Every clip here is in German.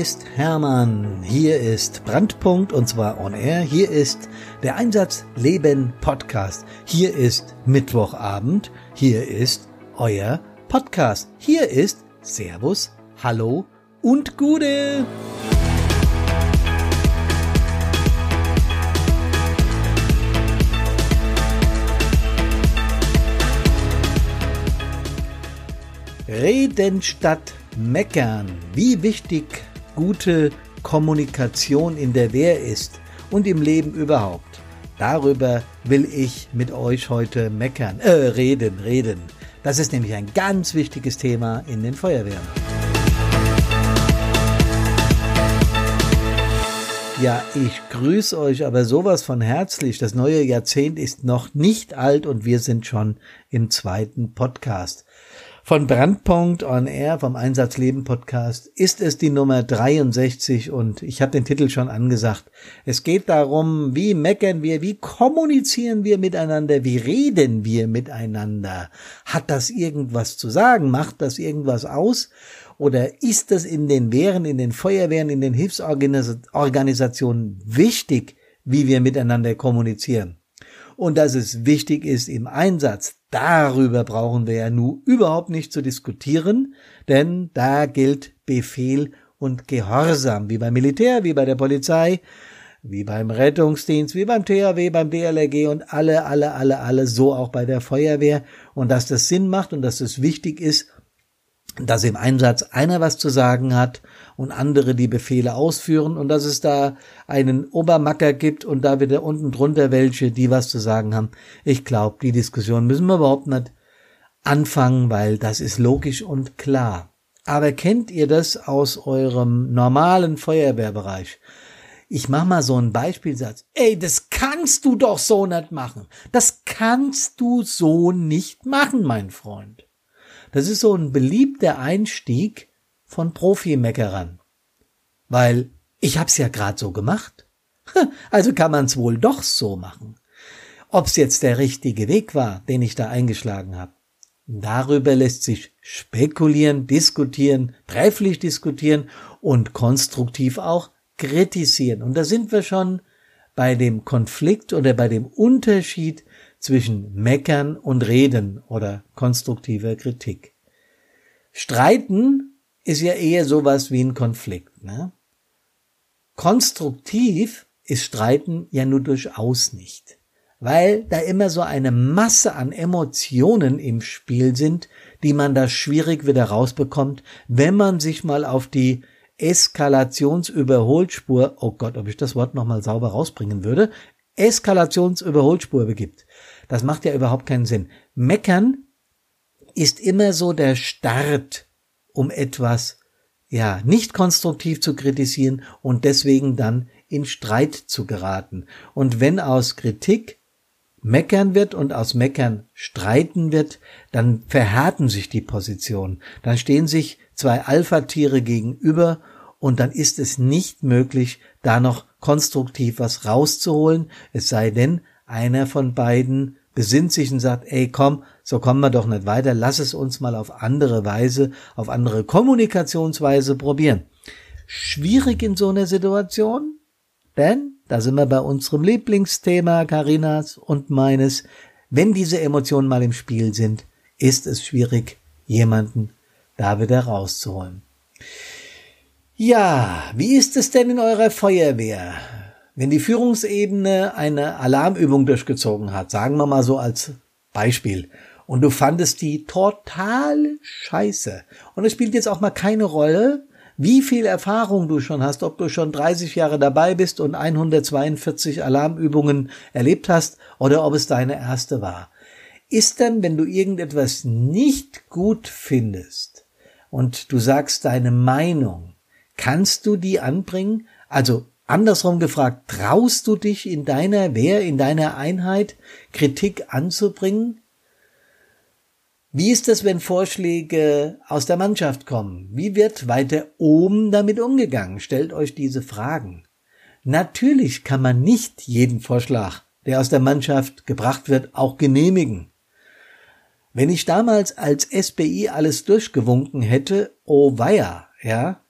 ist Hermann. Hier ist Brandpunkt und zwar on air. Hier ist der Einsatz Leben Podcast. Hier ist Mittwochabend. Hier ist euer Podcast. Hier ist Servus, Hallo und Gude. Reden statt meckern. Wie wichtig gute Kommunikation in der Wehr ist und im Leben überhaupt. Darüber will ich mit euch heute meckern, äh, reden, reden. Das ist nämlich ein ganz wichtiges Thema in den Feuerwehren. Ja, ich grüße euch aber sowas von herzlich. Das neue Jahrzehnt ist noch nicht alt und wir sind schon im zweiten Podcast. Von Brandpunkt on Air vom Einsatzleben Podcast ist es die Nummer 63 und ich habe den Titel schon angesagt. Es geht darum, wie meckern wir, wie kommunizieren wir miteinander, wie reden wir miteinander. Hat das irgendwas zu sagen? Macht das irgendwas aus? Oder ist es in den Wehren, in den Feuerwehren, in den Hilfsorganisationen wichtig, wie wir miteinander kommunizieren? Und dass es wichtig ist im Einsatz. Darüber brauchen wir ja nun überhaupt nicht zu diskutieren, denn da gilt Befehl und Gehorsam, wie beim Militär, wie bei der Polizei, wie beim Rettungsdienst, wie beim THW, beim DLRG und alle, alle, alle, alle, so auch bei der Feuerwehr. Und dass das Sinn macht und dass es wichtig ist, dass im Einsatz einer was zu sagen hat und andere die Befehle ausführen und dass es da einen Obermacker gibt und da wieder unten drunter welche, die was zu sagen haben. Ich glaube, die Diskussion müssen wir überhaupt nicht anfangen, weil das ist logisch und klar. Aber kennt ihr das aus eurem normalen Feuerwehrbereich? Ich mach mal so einen Beispielsatz. Ey, das kannst du doch so nicht machen. Das kannst du so nicht machen, mein Freund. Das ist so ein beliebter Einstieg von Profimeckerern. Weil ich hab's ja grad so gemacht. Also kann man's wohl doch so machen. Ob's jetzt der richtige Weg war, den ich da eingeschlagen habe. Darüber lässt sich spekulieren, diskutieren, trefflich diskutieren und konstruktiv auch kritisieren. Und da sind wir schon bei dem Konflikt oder bei dem Unterschied zwischen Meckern und Reden oder konstruktiver Kritik. Streiten ist ja eher sowas wie ein Konflikt. Ne? Konstruktiv ist Streiten ja nur durchaus nicht, weil da immer so eine Masse an Emotionen im Spiel sind, die man da schwierig wieder rausbekommt, wenn man sich mal auf die Eskalationsüberholspur, oh Gott, ob ich das Wort nochmal sauber rausbringen würde, Eskalationsüberholspur begibt. Das macht ja überhaupt keinen Sinn. Meckern ist immer so der Start, um etwas, ja, nicht konstruktiv zu kritisieren und deswegen dann in Streit zu geraten. Und wenn aus Kritik meckern wird und aus meckern streiten wird, dann verhärten sich die Positionen. Dann stehen sich zwei Alpha-Tiere gegenüber und dann ist es nicht möglich, da noch konstruktiv was rauszuholen, es sei denn, einer von beiden besinnt sich und sagt, ey, komm, so kommen wir doch nicht weiter, lass es uns mal auf andere Weise, auf andere Kommunikationsweise probieren. Schwierig in so einer Situation, denn da sind wir bei unserem Lieblingsthema Karinas und meines, wenn diese Emotionen mal im Spiel sind, ist es schwierig, jemanden da wieder rauszuholen. Ja, wie ist es denn in eurer Feuerwehr? Wenn die Führungsebene eine Alarmübung durchgezogen hat, sagen wir mal so als Beispiel, und du fandest die total scheiße, und es spielt jetzt auch mal keine Rolle, wie viel Erfahrung du schon hast, ob du schon 30 Jahre dabei bist und 142 Alarmübungen erlebt hast oder ob es deine erste war. Ist dann, wenn du irgendetwas nicht gut findest und du sagst deine Meinung, Kannst du die anbringen? Also andersrum gefragt, traust du dich in deiner Wehr, in deiner Einheit Kritik anzubringen? Wie ist es, wenn Vorschläge aus der Mannschaft kommen? Wie wird weiter oben damit umgegangen? Stellt euch diese Fragen. Natürlich kann man nicht jeden Vorschlag, der aus der Mannschaft gebracht wird, auch genehmigen. Wenn ich damals als SBI alles durchgewunken hätte, oh weia, ja,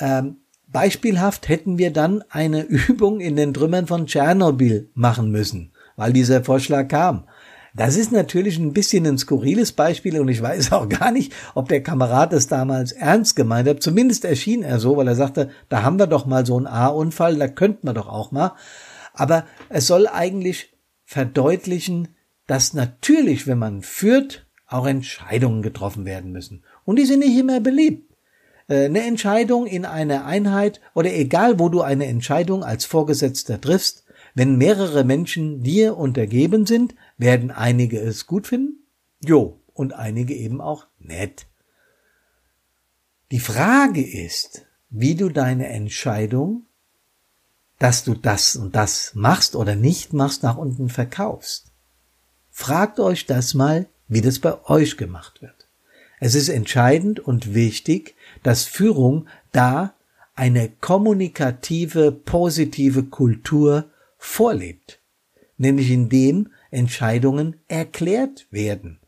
Ähm, beispielhaft hätten wir dann eine Übung in den Trümmern von Tschernobyl machen müssen, weil dieser Vorschlag kam. Das ist natürlich ein bisschen ein skurriles Beispiel und ich weiß auch gar nicht, ob der Kamerad das damals ernst gemeint hat. Zumindest erschien er so, weil er sagte, da haben wir doch mal so einen A-Unfall, da könnten wir doch auch mal. Aber es soll eigentlich verdeutlichen, dass natürlich, wenn man führt, auch Entscheidungen getroffen werden müssen. Und die sind nicht immer beliebt. Äh, eine Entscheidung in einer Einheit oder egal, wo du eine Entscheidung als Vorgesetzter triffst, wenn mehrere Menschen dir untergeben sind, werden einige es gut finden, jo, und einige eben auch nett. Die Frage ist, wie du deine Entscheidung, dass du das und das machst oder nicht machst, nach unten verkaufst. Fragt euch das mal, wie das bei euch gemacht wird. Es ist entscheidend und wichtig, dass Führung da eine kommunikative, positive Kultur vorlebt, nämlich indem Entscheidungen erklärt werden.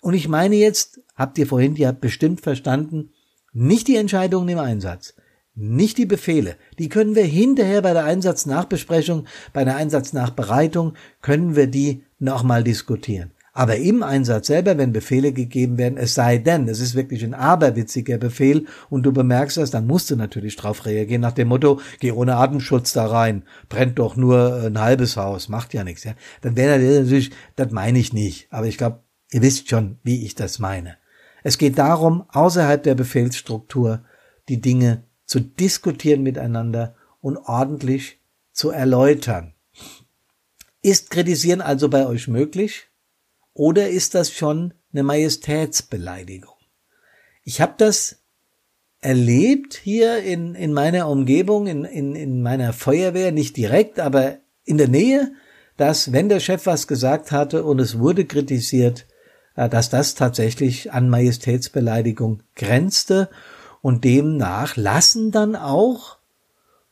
Und ich meine jetzt, habt ihr vorhin ja bestimmt verstanden, nicht die Entscheidungen im Einsatz, nicht die Befehle. Die können wir hinterher bei der Einsatznachbesprechung, bei der Einsatznachbereitung, können wir die nochmal diskutieren. Aber im Einsatz selber, wenn Befehle gegeben werden, es sei denn, es ist wirklich ein aberwitziger Befehl und du bemerkst das, dann musst du natürlich drauf reagieren nach dem Motto, geh ohne Atemschutz da rein, brennt doch nur ein halbes Haus, macht ja nichts. Ja? Dann wäre natürlich, das meine ich nicht, aber ich glaube, ihr wisst schon, wie ich das meine. Es geht darum, außerhalb der Befehlsstruktur die Dinge zu diskutieren miteinander und ordentlich zu erläutern. Ist Kritisieren also bei euch möglich? Oder ist das schon eine Majestätsbeleidigung? Ich habe das erlebt hier in, in meiner Umgebung, in, in, in meiner Feuerwehr, nicht direkt, aber in der Nähe, dass wenn der Chef was gesagt hatte und es wurde kritisiert, äh, dass das tatsächlich an Majestätsbeleidigung grenzte und demnach lassen dann auch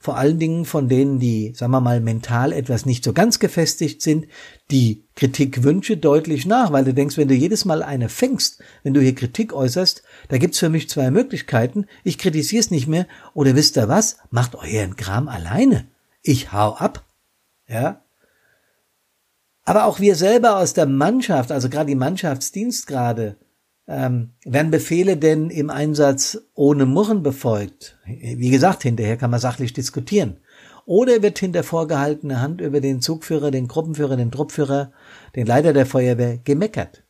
vor allen Dingen von denen, die, sagen wir mal, mental etwas nicht so ganz gefestigt sind, die Kritikwünsche deutlich nach, weil du denkst, wenn du jedes Mal eine fängst, wenn du hier Kritik äußerst, da gibt's für mich zwei Möglichkeiten. Ich kritisiere es nicht mehr oder wisst ihr was? Macht euren Kram alleine. Ich hau ab. Ja? Aber auch wir selber aus der Mannschaft, also gerade die Mannschaftsdienstgrade, ähm, werden Befehle denn im Einsatz ohne Murren befolgt? Wie gesagt, hinterher kann man sachlich diskutieren. Oder wird hinter vorgehaltener Hand über den Zugführer, den Gruppenführer, den Truppführer, den Leiter der Feuerwehr gemeckert?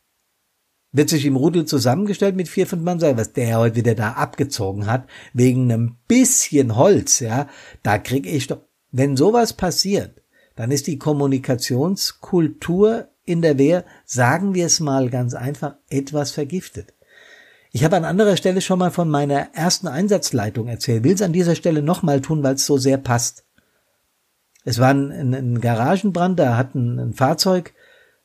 Wird sich im Rudel zusammengestellt mit vier, fünf Mann, sagen, was der heute wieder da abgezogen hat, wegen einem bisschen Holz, ja, da krieg ich doch, wenn sowas passiert, dann ist die Kommunikationskultur in der Wehr, sagen wir es mal ganz einfach, etwas vergiftet. Ich habe an anderer Stelle schon mal von meiner ersten Einsatzleitung erzählt, will es an dieser Stelle nochmal tun, weil es so sehr passt. Es war ein, ein, ein Garagenbrand, da hat ein, ein Fahrzeug,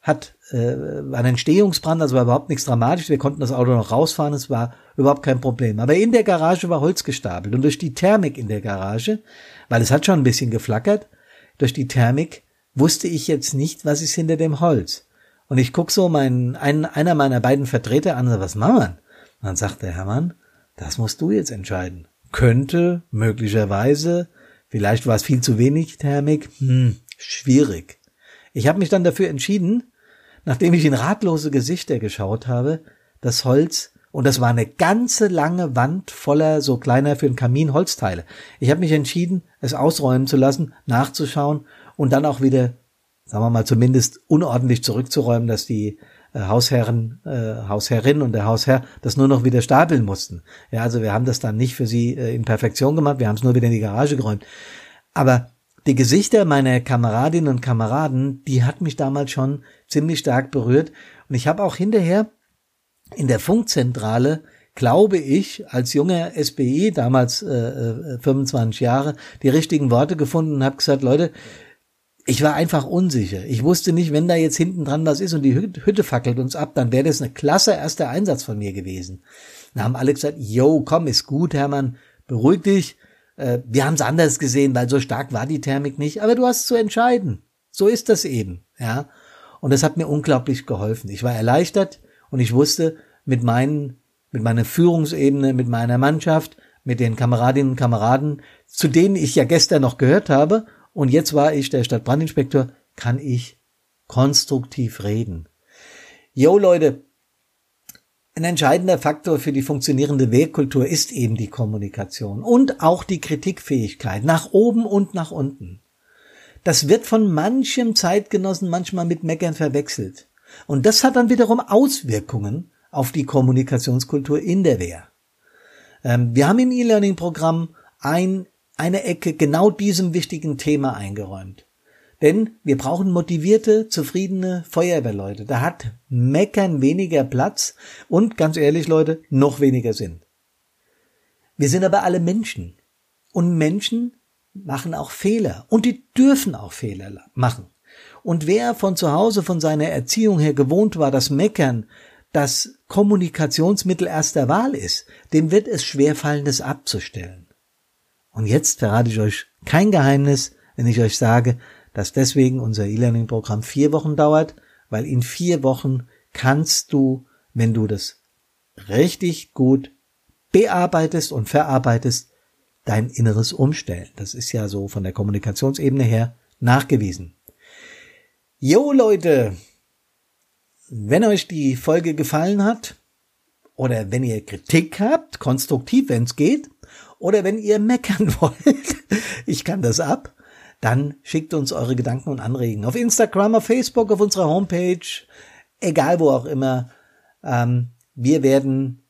hat äh, ein Entstehungsbrand, also war überhaupt nichts dramatisch. Wir konnten das Auto noch rausfahren, es war überhaupt kein Problem. Aber in der Garage war Holz gestapelt und durch die Thermik in der Garage, weil es hat schon ein bisschen geflackert, durch die Thermik wusste ich jetzt nicht, was ist hinter dem Holz. Und ich guck so meinen, einen, einer meiner beiden Vertreter an, was machen wir? Und dann sagt der Hermann, das musst du jetzt entscheiden. Könnte, möglicherweise, vielleicht war es viel zu wenig Thermik, hm, schwierig. Ich habe mich dann dafür entschieden, nachdem ich in ratlose Gesichter geschaut habe, das Holz und das war eine ganze lange Wand voller so kleiner für den Kamin Holzteile. Ich habe mich entschieden, es ausräumen zu lassen, nachzuschauen und dann auch wieder, sagen wir mal, zumindest unordentlich zurückzuräumen, dass die äh, Hausherren, äh, Hausherrin und der Hausherr das nur noch wieder stapeln mussten. Ja, also wir haben das dann nicht für sie äh, in Perfektion gemacht, wir haben es nur wieder in die Garage geräumt. Aber die Gesichter meiner Kameradinnen und Kameraden, die hat mich damals schon ziemlich stark berührt. Und ich habe auch hinterher in der Funkzentrale, glaube ich, als junger SBI, damals äh, 25 äh, Jahre, die richtigen Worte gefunden und habe gesagt, Leute, ich war einfach unsicher. Ich wusste nicht, wenn da jetzt hinten dran was ist und die Hütte fackelt uns ab, dann wäre das eine klasse erster Einsatz von mir gewesen. Dann haben alle gesagt, yo, komm, ist gut, Hermann, beruhig dich. Äh, wir haben es anders gesehen, weil so stark war die Thermik nicht, aber du hast zu entscheiden. So ist das eben, ja. Und das hat mir unglaublich geholfen. Ich war erleichtert und ich wusste, mit meinen, mit meiner Führungsebene, mit meiner Mannschaft, mit den Kameradinnen und Kameraden, zu denen ich ja gestern noch gehört habe, und jetzt war ich der Stadtbrandinspektor, kann ich konstruktiv reden. Jo Leute, ein entscheidender Faktor für die funktionierende Wehrkultur ist eben die Kommunikation und auch die Kritikfähigkeit nach oben und nach unten. Das wird von manchem Zeitgenossen manchmal mit Meckern verwechselt. Und das hat dann wiederum Auswirkungen auf die Kommunikationskultur in der Wehr. Ähm, wir haben im E-Learning-Programm ein, eine Ecke genau diesem wichtigen Thema eingeräumt. Denn wir brauchen motivierte, zufriedene Feuerwehrleute. Da hat Meckern weniger Platz und ganz ehrlich, Leute, noch weniger Sinn. Wir sind aber alle Menschen. Und Menschen machen auch Fehler. Und die dürfen auch Fehler machen. Und wer von zu Hause, von seiner Erziehung her gewohnt war, dass Meckern das Kommunikationsmittel erster Wahl ist, dem wird es schwerfallen, das abzustellen. Und jetzt verrate ich euch kein Geheimnis, wenn ich euch sage, dass deswegen unser E-Learning-Programm vier Wochen dauert, weil in vier Wochen kannst du, wenn du das richtig gut bearbeitest und verarbeitest, dein Inneres umstellen. Das ist ja so von der Kommunikationsebene her nachgewiesen. Jo Leute, wenn euch die Folge gefallen hat oder wenn ihr Kritik habt, konstruktiv, wenn es geht, oder wenn ihr meckern wollt, ich kann das ab, dann schickt uns eure Gedanken und Anregungen auf Instagram, auf Facebook, auf unserer Homepage, egal wo auch immer. Ähm, wir werden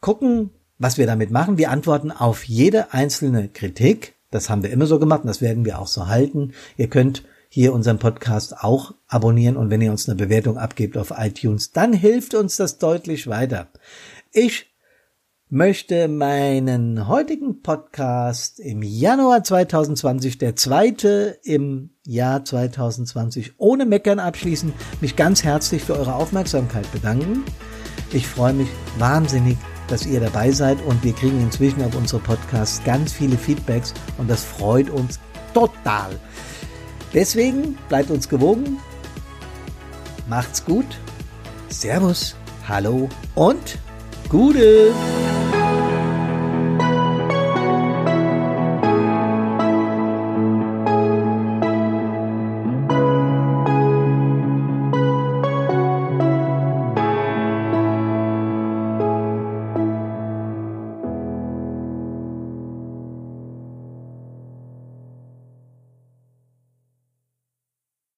gucken, was wir damit machen. Wir antworten auf jede einzelne Kritik. Das haben wir immer so gemacht und das werden wir auch so halten. Ihr könnt hier unseren Podcast auch abonnieren und wenn ihr uns eine Bewertung abgebt auf iTunes, dann hilft uns das deutlich weiter. Ich möchte meinen heutigen Podcast im Januar 2020, der zweite im Jahr 2020, ohne Meckern abschließen, mich ganz herzlich für eure Aufmerksamkeit bedanken. Ich freue mich wahnsinnig, dass ihr dabei seid und wir kriegen inzwischen auf unsere Podcasts ganz viele Feedbacks und das freut uns total. Deswegen bleibt uns gewogen. Macht's gut. Servus, hallo und Gute.